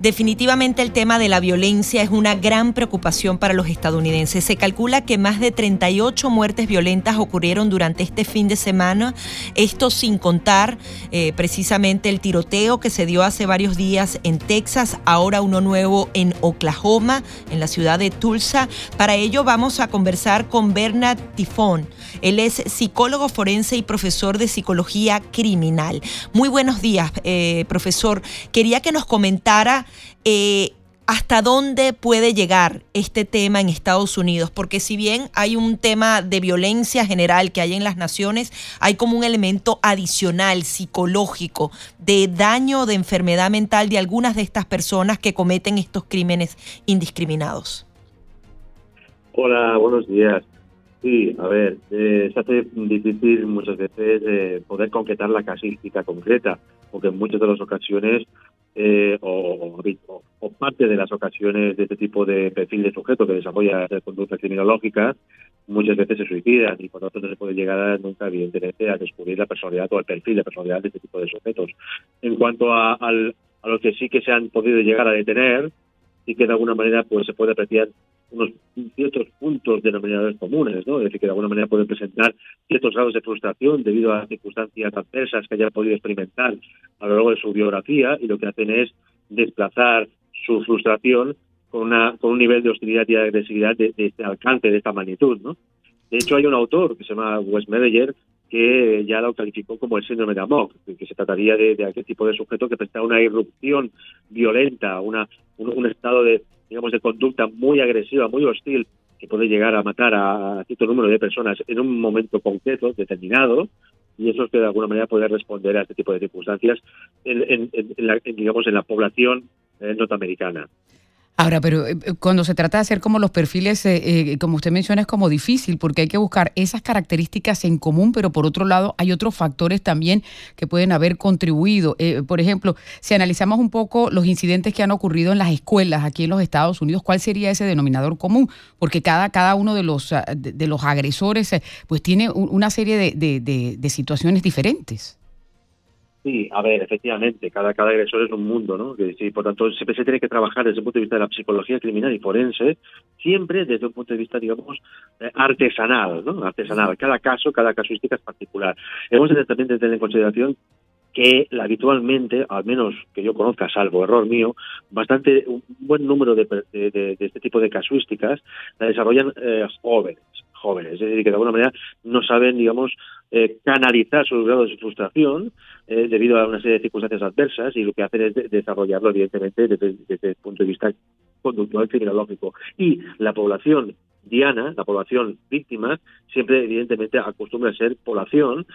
Definitivamente el tema de la violencia es una gran preocupación para los estadounidenses. Se calcula que más de 38 muertes violentas ocurrieron durante este fin de semana, esto sin contar eh, precisamente el tiroteo que se dio hace varios días en Texas, ahora uno nuevo en Oklahoma, en la ciudad de Tulsa. Para ello vamos a conversar con Bernard Tifón. Él es psicólogo forense y profesor de psicología criminal. Muy buenos días, eh, profesor. Quería que nos comentara eh, hasta dónde puede llegar este tema en Estados Unidos, porque si bien hay un tema de violencia general que hay en las naciones, hay como un elemento adicional psicológico de daño, de enfermedad mental de algunas de estas personas que cometen estos crímenes indiscriminados. Hola, buenos días. Sí, a ver, eh, se hace difícil muchas veces eh, poder concretar la casística concreta, porque en muchas de las ocasiones eh, o, o, parte de las ocasiones de este tipo de perfil de sujeto que desarrolla conductas criminológicas muchas veces se suicidan y por lo tanto no se puede llegar nunca evidentemente a descubrir la personalidad o el perfil de personalidad de este tipo de sujetos. En cuanto a, al, a los que sí que se han podido llegar a detener, sí que de alguna manera pues se puede apreciar unos ciertos puntos denominadores comunes, ¿no? Es decir, que de alguna manera pueden presentar ciertos grados de frustración debido a circunstancias adversas que hayan podido experimentar a lo largo de su biografía y lo que hacen es desplazar su frustración con, una, con un nivel de hostilidad y agresividad de, este alcance, de esta magnitud, ¿no? De hecho, hay un autor que se llama Wes Medeyer que ya lo calificó como el síndrome de Amok, que se trataría de, de aquel tipo de sujeto que presenta una irrupción violenta, una, un estado de, digamos, de conducta muy agresiva, muy hostil, que puede llegar a matar a, cierto número de personas en un momento concreto, determinado, y eso es que de alguna manera puede responder a este tipo de circunstancias en, la, digamos, en la población eh, norteamericana. Ahora, pero eh, eh, cuando se trata de hacer como los perfiles, eh, como usted menciona, es como difícil porque hay que buscar esas características en común, pero por otro lado hay otros factores también que pueden haber contribuido. por ejemplo, si analizamos un poco los incidentes que han ocurrido en las escuelas aquí en los Estados Unidos, ¿cuál sería ese denominador común? Porque cada, cada uno de los, ah, de, los agresores pues tiene una serie de situaciones diferentes. Sí, a ver, efectivamente, cada, cada agresor es un mundo, ¿no? Sí, por tanto, siempre se tiene que trabajar desde el punto de vista de la psicología criminal y forense, siempre desde un punto de vista, digamos, eh, artesanal, ¿no? Artesanal. Cada caso, cada casuística es particular. Hemos de también de tener en consideración que habitualmente, al menos que yo conozca, salvo error mío, bastante un buen número de, de, este tipo de casuísticas la desarrollan eh, jóvenes, jóvenes, es decir, que de alguna manera no saben, digamos, eh, canalizar sus grados de frustración eh, debido a una serie de circunstancias adversas y lo que hacen es desarrollarlo, evidentemente, desde, desde, el punto de vista conductual criminológico. Y la población diana, la población víctima, siempre evidentemente acostumbra a ser población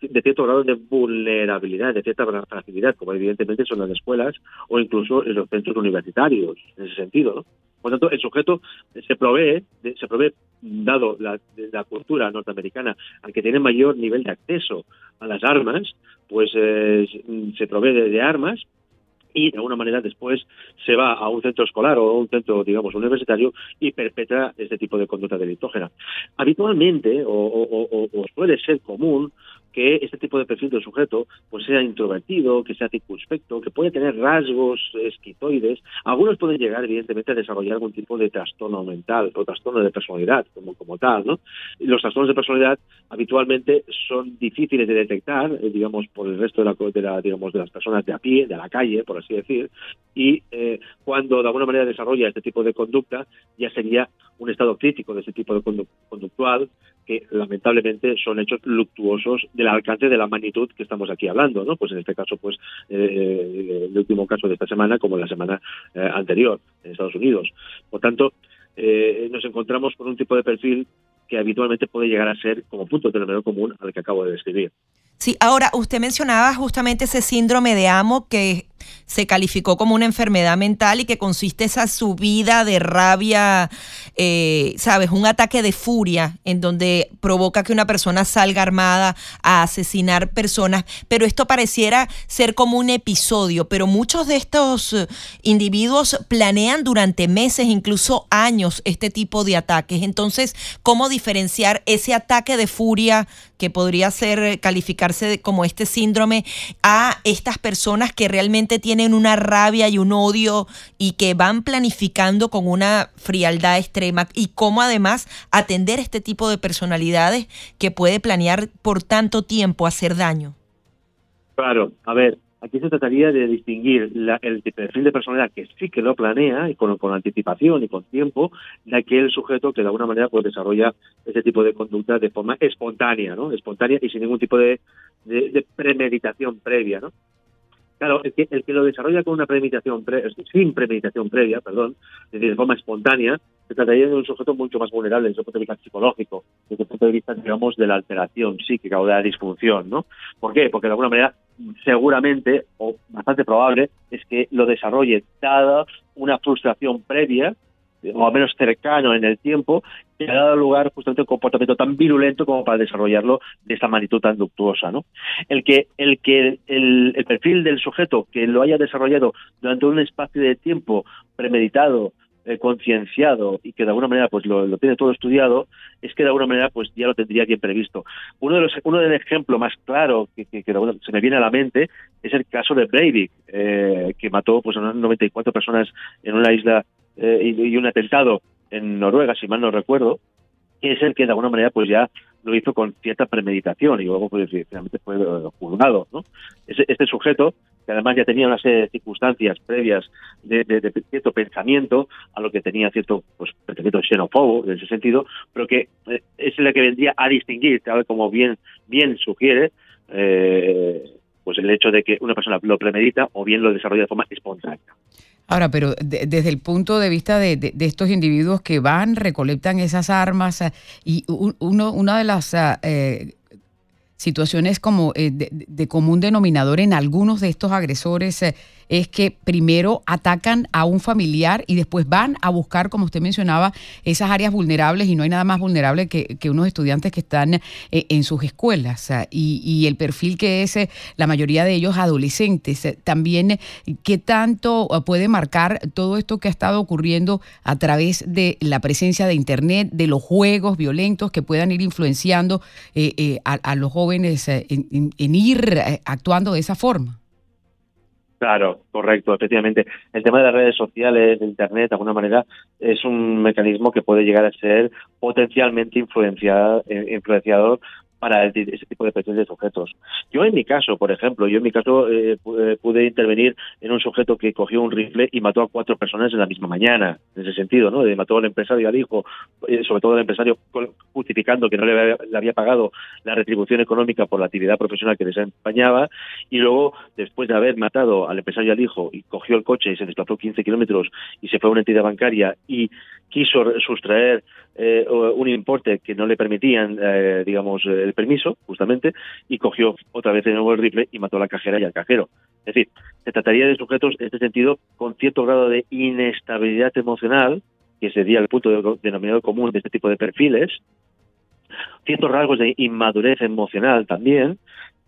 de cierto grado de vulnerabilidad, de cierta fragilidad, como evidentemente son las escuelas o incluso en los centros universitarios, en ese sentido. ¿no? Por tanto, el sujeto se provee, se provee dado la, cultura norteamericana, al que tiene mayor nivel de acceso a las armas, pues eh, se provee de, armas y de alguna manera después se va a un centro escolar o un centro, digamos, universitario y perpetra este tipo de conducta delitógena. Habitualmente, o, o suele ser común, que este tipo de perfil de sujeto pues sea introvertido, que sea circunspecto, que puede tener rasgos esquitoides. Algunos pueden llegar, evidentemente, a desarrollar algún tipo de trastorno mental o trastorno de personalidad, como, como tal, ¿no? los trastornos de personalidad habitualmente son difíciles de detectar, eh, digamos, por el resto de, la, de, la, digamos, de las personas de a pie, de la calle, por así decir, y eh, cuando de alguna manera desarrolla este tipo de conducta, ya sería un estado crítico de ese tipo de conductual, que lamentablemente son hechos luctuosos del alcance de la magnitud que estamos aquí hablando, ¿no? Pues en este caso, pues eh, el último caso de esta semana, como la semana eh, anterior en Estados Unidos. Por tanto, eh, nos encontramos con un tipo de perfil que habitualmente puede llegar a ser como punto de número común al que acabo de describir. Sí, ahora usted mencionaba justamente ese síndrome de amo que se calificó como una enfermedad mental y que consiste esa subida de rabia, eh, ¿sabes? Un ataque de furia en donde provoca que una persona salga armada a asesinar personas, pero esto pareciera ser como un episodio, pero muchos de estos eh, individuos planean durante meses, incluso años, este tipo de ataques. Entonces, ¿cómo diferenciar ese ataque de furia que podría ser eh, calificarse como este síndrome a estas personas que realmente tienen una rabia y un odio y que van planificando con una frialdad extrema y cómo además atender este tipo de personalidades que puede planear por tanto tiempo hacer daño. Claro, a ver, Aquí se trataría de distinguir el perfil de personalidad que sí que lo planea y con, anticipación y con tiempo de aquel sujeto que de alguna manera pues desarrolla ese tipo de conducta de forma espontánea, ¿no? Espontánea y sin ningún tipo de, de, premeditación previa, ¿no? Claro, el que, el que lo desarrolla con una premeditación sin premeditación previa, perdón, de forma espontánea, se trataría de un sujeto mucho más vulnerable desde el punto de vista psicológico, desde el punto de vista, digamos, de la alteración psíquica o de la disfunción, ¿no? ¿Por qué? Porque de alguna manera, seguramente, o bastante probable, es que lo desarrolle dada una frustración previa o al menos cercano en el tiempo, que ha dado lugar justamente a un comportamiento tan virulento como para desarrollarlo de esta magnitud tan ductuosa. ¿no? El que, el, que el, perfil del sujeto que lo haya desarrollado durante un espacio de tiempo premeditado, eh, concienciado y que de alguna manera pues lo, tiene todo estudiado, es que de alguna manera pues ya lo tendría bien previsto. Uno de los uno del ejemplo más claro que, que, se me viene a la mente es el caso de Breivik, eh, que mató pues a unas 94 personas en una isla eh, y, un atentado en Noruega, si mal no recuerdo, que es el que de alguna manera pues ya lo hizo con cierta premeditación y luego pues finalmente fue eh, juzgado, ¿no? Este, sujeto, que además ya tenía una serie de circunstancias previas de, cierto pensamiento, a lo que tenía cierto pues pensamiento xenófobo en ese sentido, pero que eh, es el que vendría a distinguir, tal como bien, bien sugiere, pues el hecho de que una persona lo premedita o bien lo desarrolla de forma espontánea. Ahora, pero desde el punto de vista de, estos individuos que van, recolectan esas armas eh, y una de las ah, eh, situaciones como eh, de, común denominador en algunos de estos agresores es que primero atacan a un familiar y después van a buscar, como usted mencionaba, esas áreas vulnerables y no hay nada más vulnerable que, unos estudiantes que están eh, en sus escuelas y, el perfil que es eh, la mayoría de ellos adolescentes. Eh, también, ¿qué tanto puede marcar todo esto que ha estado ocurriendo a través de la presencia de Internet, de los juegos violentos que puedan ir influenciando a, los jóvenes en ir actuando de esa forma? Claro, correcto, efectivamente. El tema de las redes sociales, de Internet, de alguna manera, es un mecanismo que puede llegar a ser potencialmente eh, influenciador para ese tipo de de sujetos. Yo en mi caso, por ejemplo, yo en mi caso eh, eh, pude intervenir en un sujeto que cogió un rifle y mató a cuatro personas en la misma mañana, en ese sentido, ¿no? Mató al empresario y al hijo, eh, sobre todo al empresario justificando que no le había, pagado la retribución económica por la actividad profesional que desempeñaba y luego, después de haber matado al empresario y al hijo y cogió el coche y se desplazó 15 kilómetros y se fue a una entidad bancaria y quiso sustraer un importe que no le permitían, digamos, el permiso, justamente, y cogió otra vez de nuevo el rifle y mató a la cajera y al cajero. Es decir, se trataría de sujetos, en este sentido, con cierto grado de inestabilidad emocional, que sería el punto de, denominador común de este tipo de perfiles, ciertos rasgos de inmadurez emocional también,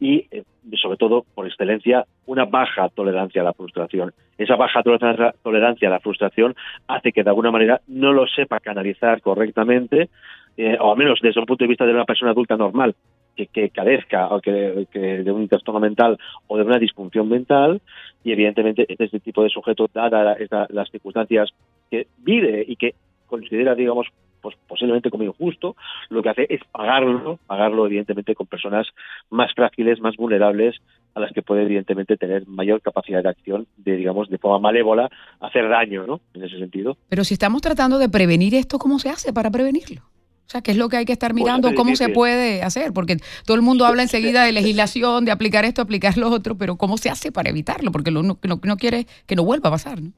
y eh, sobre todo, por excelencia, una baja tolerancia a la frustración. Esa baja tolerancia a la frustración hace que de alguna manera no lo sepa canalizar correctamente eh, o al menos desde un punto de vista de una persona adulta normal, que, que carezca o que, de un trastorno mental o de una disfunción mental, y evidentemente este tipo de sujeto, dadas las circunstancias que vive y que considera, digamos, pues posiblemente como injusto, lo que hace es pagarlo, pagarlo evidentemente con personas más frágiles, más vulnerables, a las que puede evidentemente tener mayor capacidad de acción, de digamos, de forma malévola, hacer daño, ¿no? En ese sentido. Pero si estamos tratando de prevenir esto, ¿cómo se hace para prevenirlo? O sea, ¿qué es lo que hay que estar pues mirando? ¿Cómo se puede hacer? Porque todo el mundo habla enseguida de legislación, de aplicar esto, aplicar lo otro, pero ¿cómo se hace para evitarlo? Porque lo que no, quiere que no vuelva a pasar, ¿no?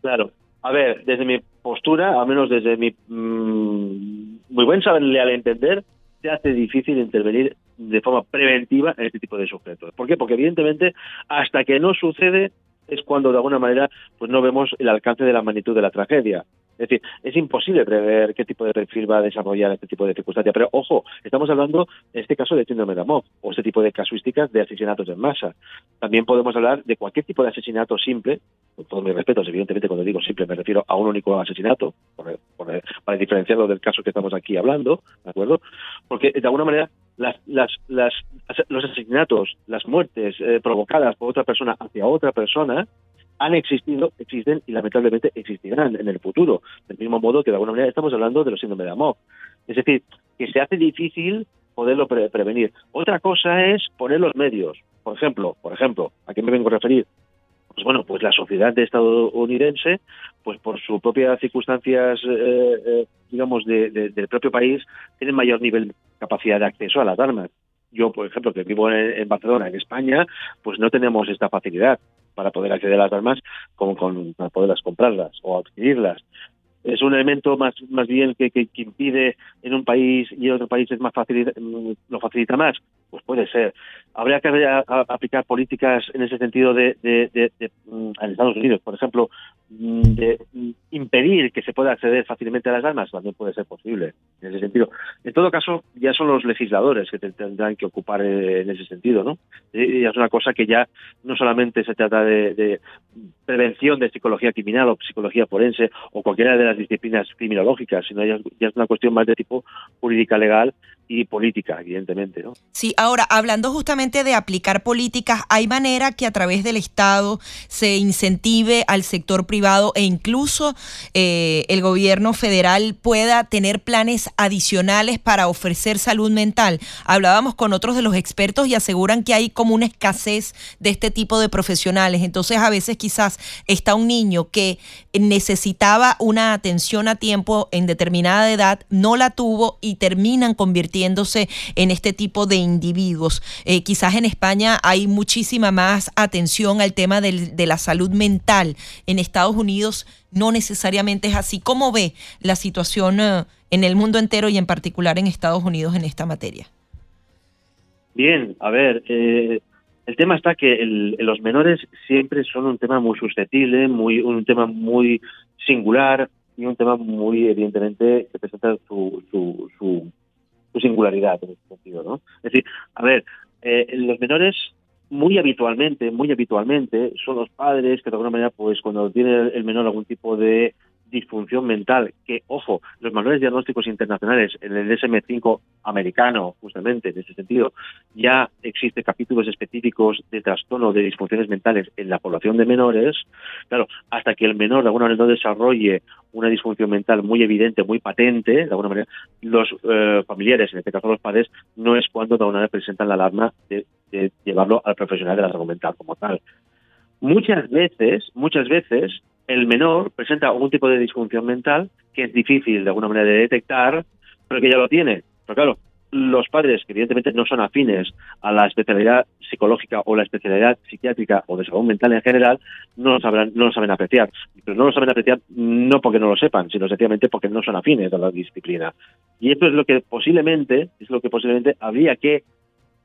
Claro. A ver, desde mi postura, al menos desde mi mm, muy buen saberle al entender, se hace difícil intervenir de forma preventiva en este tipo de sujetos. ¿Por qué? Porque evidentemente hasta que no sucede es cuando de alguna manera pues no vemos el alcance de la magnitud de la tragedia. Es decir, es imposible prever qué tipo de perfil va a desarrollar este tipo de circunstancia. Pero ojo, estamos hablando en este caso de síndrome de Amov o este tipo de casuísticas de asesinatos en masa. También podemos hablar de cualquier tipo de asesinato simple, con todos mis respetos, evidentemente cuando digo simple me refiero a un único asesinato, para diferenciarlo del caso que estamos aquí hablando, ¿de acuerdo? Porque de alguna manera las, las, las, los asesinatos, las muertes eh, provocadas por otra persona hacia otra persona, han existido, existen y lamentablemente existirán en el futuro. Del mismo modo que de alguna manera estamos hablando de los síndromes de amor. Es decir, que se hace difícil poderlo prevenir. Otra cosa es poner los medios. Por ejemplo, por ejemplo, ¿a qué me vengo a referir? Pues bueno, pues la sociedad de estadounidense, pues por sus propias circunstancias, eh, eh, digamos, del propio país, tiene mayor nivel de capacidad de acceso a las armas. Yo, por ejemplo, que vivo en Barcelona, en España, pues no tenemos esta facilidad para poder acceder a las armas como con, para poderlas comprarlas o adquirirlas. Es un elemento más, más bien que, que, impide en un país y en otro país es más fácil, lo facilita más. Pues puede ser. Habría que aplicar políticas en ese sentido de, de, mm, en Estados Unidos, por ejemplo, mm, de mm, impedir que se pueda acceder fácilmente a las armas, también puede ser posible en ese sentido. En todo caso, ya son los legisladores que tendrán que ocupar eh, en ese sentido, ¿no? Es una cosa que ya no solamente se trata de, prevención de psicología criminal o psicología forense o cualquiera de las disciplinas criminológicas, sino ya, es una cuestión más de tipo jurídica legal y política, evidentemente. ¿no? Sí, ahora, hablando justamente de aplicar políticas, ¿hay manera que a través del Estado se incentive al sector privado e incluso eh, el gobierno federal pueda tener planes adicionales para ofrecer salud mental? Hablábamos con otros de los expertos y aseguran que hay como una escasez de este tipo de profesionales. Entonces, a veces quizás está un niño que necesitaba una atención a tiempo en determinada edad, no la tuvo y terminan convirtiendo en este tipo de individuos. Eh, quizás en España hay muchísima más atención al tema de la salud mental. En Estados Unidos no necesariamente es así. ¿Cómo ve la situación eh, en el mundo entero y en particular en Estados Unidos en esta materia? Bien, a ver, eh, el tema está que los menores siempre son un tema muy susceptible, muy un tema muy singular y un tema muy evidentemente que presenta su, su su singularidad en ese sentido, ¿no? Es decir, a ver, eh, los menores muy habitualmente, muy habitualmente, son los padres que de alguna manera, pues cuando tiene el menor algún tipo de disfunción mental, que, ojo, los manuales diagnósticos internacionales, en el DSM-5 americano, justamente en ese sentido, ya existen capítulos específicos de trastorno de disfunciones mentales en la población de menores. Claro, hasta que el menor de alguna manera no desarrolle una disfunción mental muy evidente, muy patente, de alguna manera, los eh, familiares, en este caso los padres, no es cuando de alguna manera presentan la alarma de, de llevarlo al profesional de la salud mental como tal. Muchas veces, muchas veces, el menor presenta algún tipo de disfunción mental que es difícil de alguna manera de detectar, pero que ya lo tiene. Pero claro, los padres, que evidentemente no son afines a la especialidad psicológica o la especialidad psiquiátrica o de salud mental en general, no lo, sabrán, no lo saben apreciar. Pero no lo saben apreciar no porque no lo sepan, sino sencillamente porque no son afines a la disciplina. Y esto es lo que posiblemente, es lo que posiblemente habría que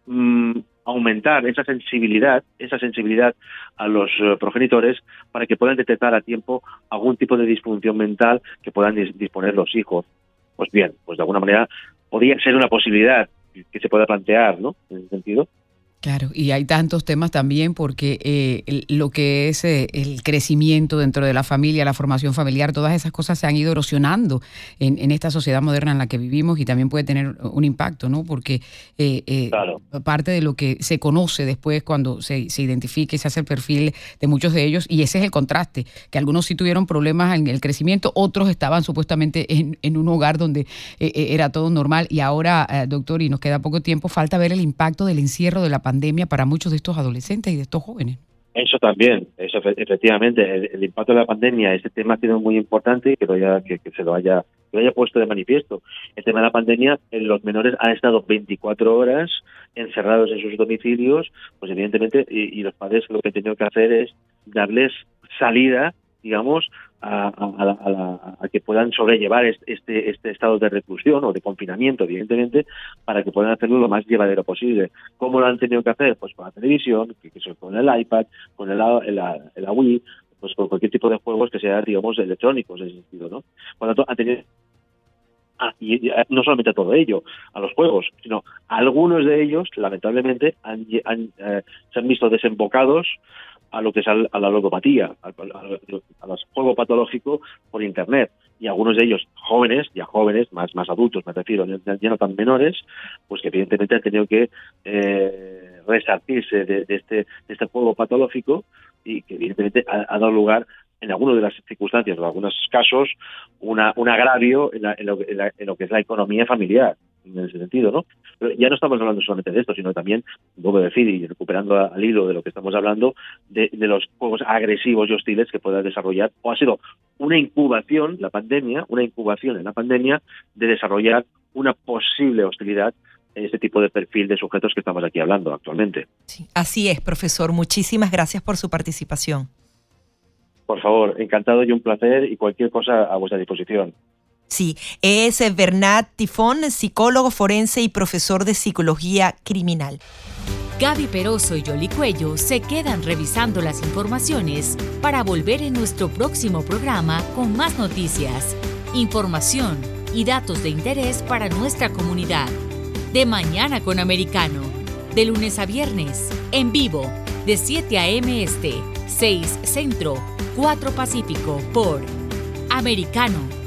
mm, aumentar esa sensibilidad, esa sensibilidad a los eh, progenitores para que puedan detectar a tiempo algún tipo de disfunción mental que puedan disponer los hijos. Pues bien, pues de alguna manera podría ser una posibilidad que se pueda plantear, ¿no? En ese sentido. Claro, y hay tantos temas también porque eh, lo que es eh, el crecimiento dentro de la familia, la formación familiar, todas esas cosas se han ido erosionando en, esta sociedad moderna en la que vivimos y también puede tener un impacto, ¿no? Porque eh, parte de lo que se conoce después cuando se, se identifique, se hace el perfil de muchos de ellos y ese es el contraste, que algunos sí tuvieron problemas en el crecimiento, otros estaban supuestamente en, en un hogar donde era todo normal y ahora, doctor, y nos queda poco tiempo, falta ver el impacto del encierro de la pandemia pandemia para muchos de estos adolescentes y de estos jóvenes. Eso también, eso efectivamente, el, impacto de la pandemia, este tema ha sido muy importante y que, que, se lo haya, lo haya puesto de manifiesto. El tema de la pandemia, eh, los menores han estado 24 horas encerrados en sus domicilios, pues evidentemente, y, y los padres lo que han tenido que hacer es darles salida digamos, a, que puedan sobrellevar este, este estado de reclusión o de confinamiento, evidentemente, para que puedan hacerlo lo más llevadero posible. ¿Cómo lo han tenido que hacer? Pues con la televisión, que, con el iPad, con el, el, Wii, pues con cualquier tipo de juegos que sean, digamos, electrónicos en ese sentido, ¿no? Tanto, han tenido Ah, y no solamente a todo ello, a los juegos, sino algunos de ellos, lamentablemente, han, eh, se han visto desembocados a lo que es a la logopatía, al, juego patológico por Internet. Y algunos de ellos jóvenes, ya jóvenes, más, más adultos, me refiero, ya no tan menores, pues que evidentemente han tenido que eh, resartirse de, este, de este juego patológico y que evidentemente ha, dado lugar en algunas de las circunstancias o en algunos casos una, un agravio en, lo, en, lo, que es la economía familiar en ese sentido, ¿no? Pero ya no estamos hablando solamente de esto, sino también, vuelvo a decir, y recuperando al hilo de lo que estamos hablando, de, los juegos agresivos y hostiles que pueda desarrollar, o ha sido una incubación, la pandemia, una incubación en la pandemia de desarrollar una posible hostilidad en este tipo de perfil de sujetos que estamos aquí hablando actualmente. Sí, así es, profesor. Muchísimas gracias por su participación. Por favor, encantado y un placer y cualquier cosa a vuestra disposición. Sí, es Bernat Tifón, psicólogo forense y profesor de psicología criminal. Gaby Peroso y Yoli Cuello se quedan revisando las informaciones para volver en nuestro próximo programa con más noticias, información y datos de interés para nuestra comunidad. De Mañana con Americano, de lunes a viernes, en vivo, de 7 a.m. Este, 6 Centro, 4 Pacífico, por Americano